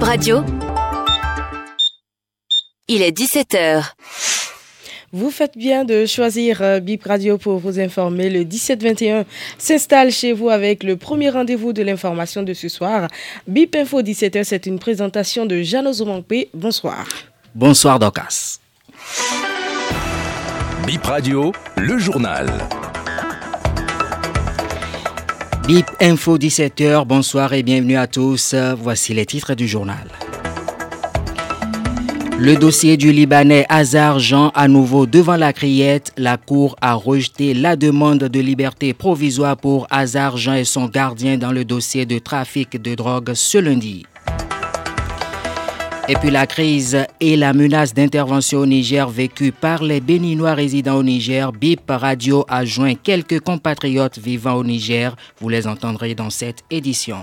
Bib Radio. Il est 17h. Vous faites bien de choisir euh, Bip Radio pour vous informer. Le 17-21 s'installe chez vous avec le premier rendez-vous de l'information de ce soir. Bip Info 17h, c'est une présentation de Jeanne Zomankpe. Bonsoir. Bonsoir, Docas. Bip Radio, le journal. Bip Info 17h, bonsoir et bienvenue à tous. Voici les titres du journal. Le dossier du Libanais Hazar Jean à nouveau devant la criette. La Cour a rejeté la demande de liberté provisoire pour Hazar Jean et son gardien dans le dossier de trafic de drogue ce lundi. Et puis la crise et la menace d'intervention au Niger vécue par les Béninois résidant au Niger, BIP Radio a joint quelques compatriotes vivant au Niger. Vous les entendrez dans cette édition.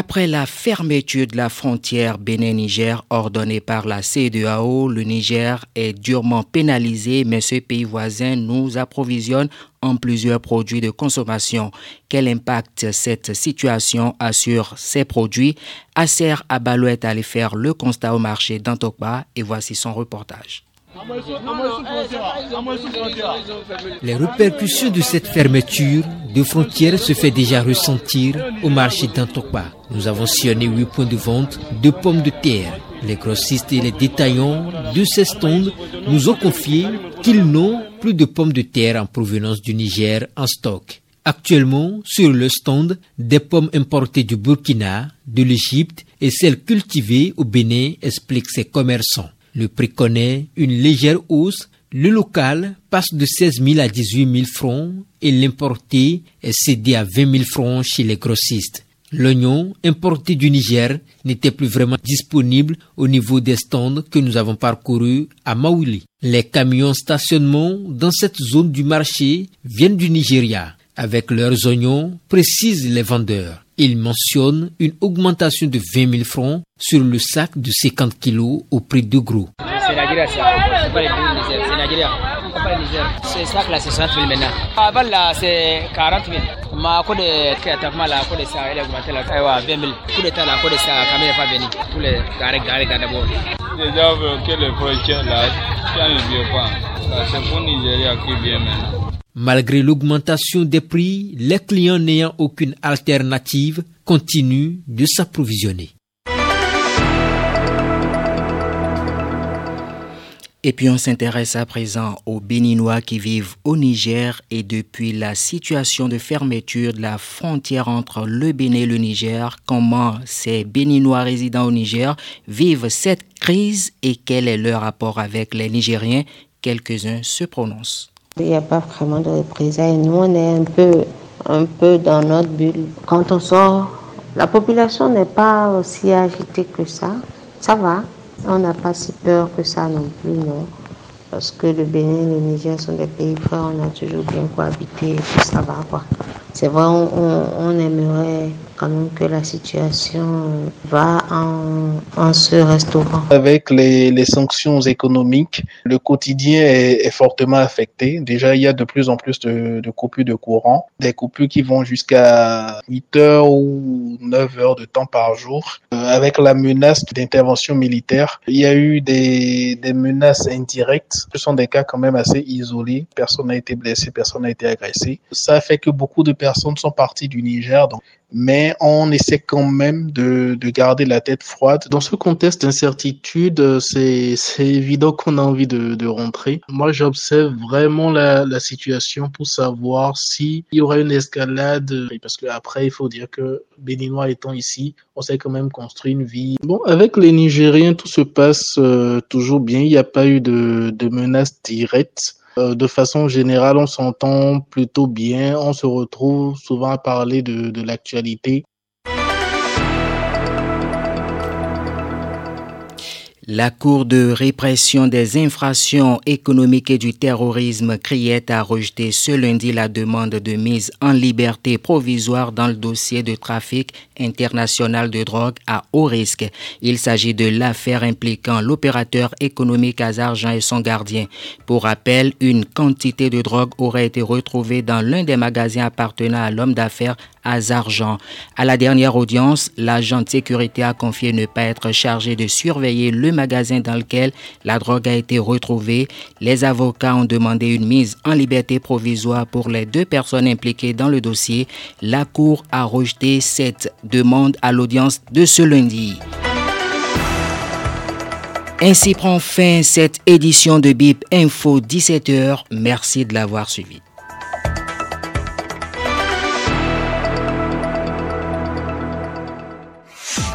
Après la fermeture de la frontière Bénin-Niger ordonnée par la CEDEAO, le Niger est durement pénalisé, mais ce pays voisin nous approvisionne en plusieurs produits de consommation. Quel impact cette situation a sur ces produits? Acer Abalouette allait faire le constat au marché d'Antokba et voici son reportage. Les répercussions de cette fermeture de frontières se fait déjà ressentir au marché d'Antokba. Nous avons sillonné huit points de vente de pommes de terre. Les grossistes et les détaillants de ces stands nous ont confié qu'ils n'ont plus de pommes de terre en provenance du Niger en stock. Actuellement, sur le stand, des pommes importées du Burkina, de l'Égypte et celles cultivées au Bénin, expliquent ces commerçants. Le prix connaît une légère hausse. Le local passe de 16 000 à 18 000 francs et l'importé est cédé à 20 000 francs chez les grossistes. L'oignon importé du Niger n'était plus vraiment disponible au niveau des stands que nous avons parcourus à Maouli. Les camions stationnement dans cette zone du marché viennent du Nigeria. Avec leurs oignons, précisent les vendeurs. Ils mentionnent une augmentation de 20 000 francs sur le sac de 50 kilos au prix de gros. C'est ça. Le le sac là, c'est 60 000 maintenant. Avant là, c'est 40 000. Mais à cause de l'attaquement là, à cause de ça, il a augmenté là, 20 000. Coup d'état là, à cause de ça, quand même, n'est pas venu. Tous les garés, garés, d'abord. Déjà, que les frontières là, ça ne vient pas. C'est pour Nigeria qui vient maintenant. Malgré l'augmentation des prix, les clients n'ayant aucune alternative continuent de s'approvisionner. Et puis on s'intéresse à présent aux Béninois qui vivent au Niger et depuis la situation de fermeture de la frontière entre le Bénin et le Niger, comment ces Béninois résidant au Niger vivent cette crise et quel est leur rapport avec les Nigériens? Quelques-uns se prononcent. Il n'y a pas vraiment de représailles. Nous, on est un peu, un peu dans notre bulle. Quand on sort, la population n'est pas aussi agitée que ça. Ça va. On n'a pas si peur que ça non plus, non. Parce que le Bénin et le Niger sont des pays frères, on a toujours bien cohabité et ça va, quoi. C'est vrai, on, on, aimerait quand même que la situation va en, en restaurant. Avec les, sanctions économiques, le quotidien est, fortement affecté. Déjà, il y a de plus en plus de, de coupures de courant, des coupures qui vont jusqu'à 8 heures ou 9 heures de temps par jour. Euh, avec la menace d'intervention militaire, il y a eu des, menaces indirectes. Ce sont des cas quand même assez isolés. Personne n'a été blessé, personne n'a été agressé. Ça fait que beaucoup de personnes sont parties du Niger, mais on essaie quand même de, de garder la tête froide. Dans ce contexte d'incertitude, c'est évident qu'on a envie de, de rentrer. Moi, j'observe vraiment la, la situation pour savoir s'il y aura une escalade, parce que après, il faut dire que Béninois étant ici, on s'est quand même construit une vie. Bon, avec les Nigériens, tout se passe euh, toujours bien. Il n'y a pas eu de, de menaces directes de façon générale, on s'entend plutôt bien. On se retrouve souvent à parler de, de l'actualité. La Cour de répression des infractions économiques et du terrorisme criait a rejeté ce lundi la demande de mise en liberté provisoire dans le dossier de trafic international de drogue à haut risque. Il s'agit de l'affaire impliquant l'opérateur économique Azarjan et son gardien. Pour rappel, une quantité de drogue aurait été retrouvée dans l'un des magasins appartenant à l'homme d'affaires Azarjan. À la dernière audience, l'agent de sécurité a confié ne pas être chargé de surveiller le magasin dans lequel la drogue a été retrouvée. Les avocats ont demandé une mise en liberté provisoire pour les deux personnes impliquées dans le dossier. La Cour a rejeté cette demande à l'audience de ce lundi. Ainsi prend fin cette édition de BIP Info 17h. Merci de l'avoir suivi.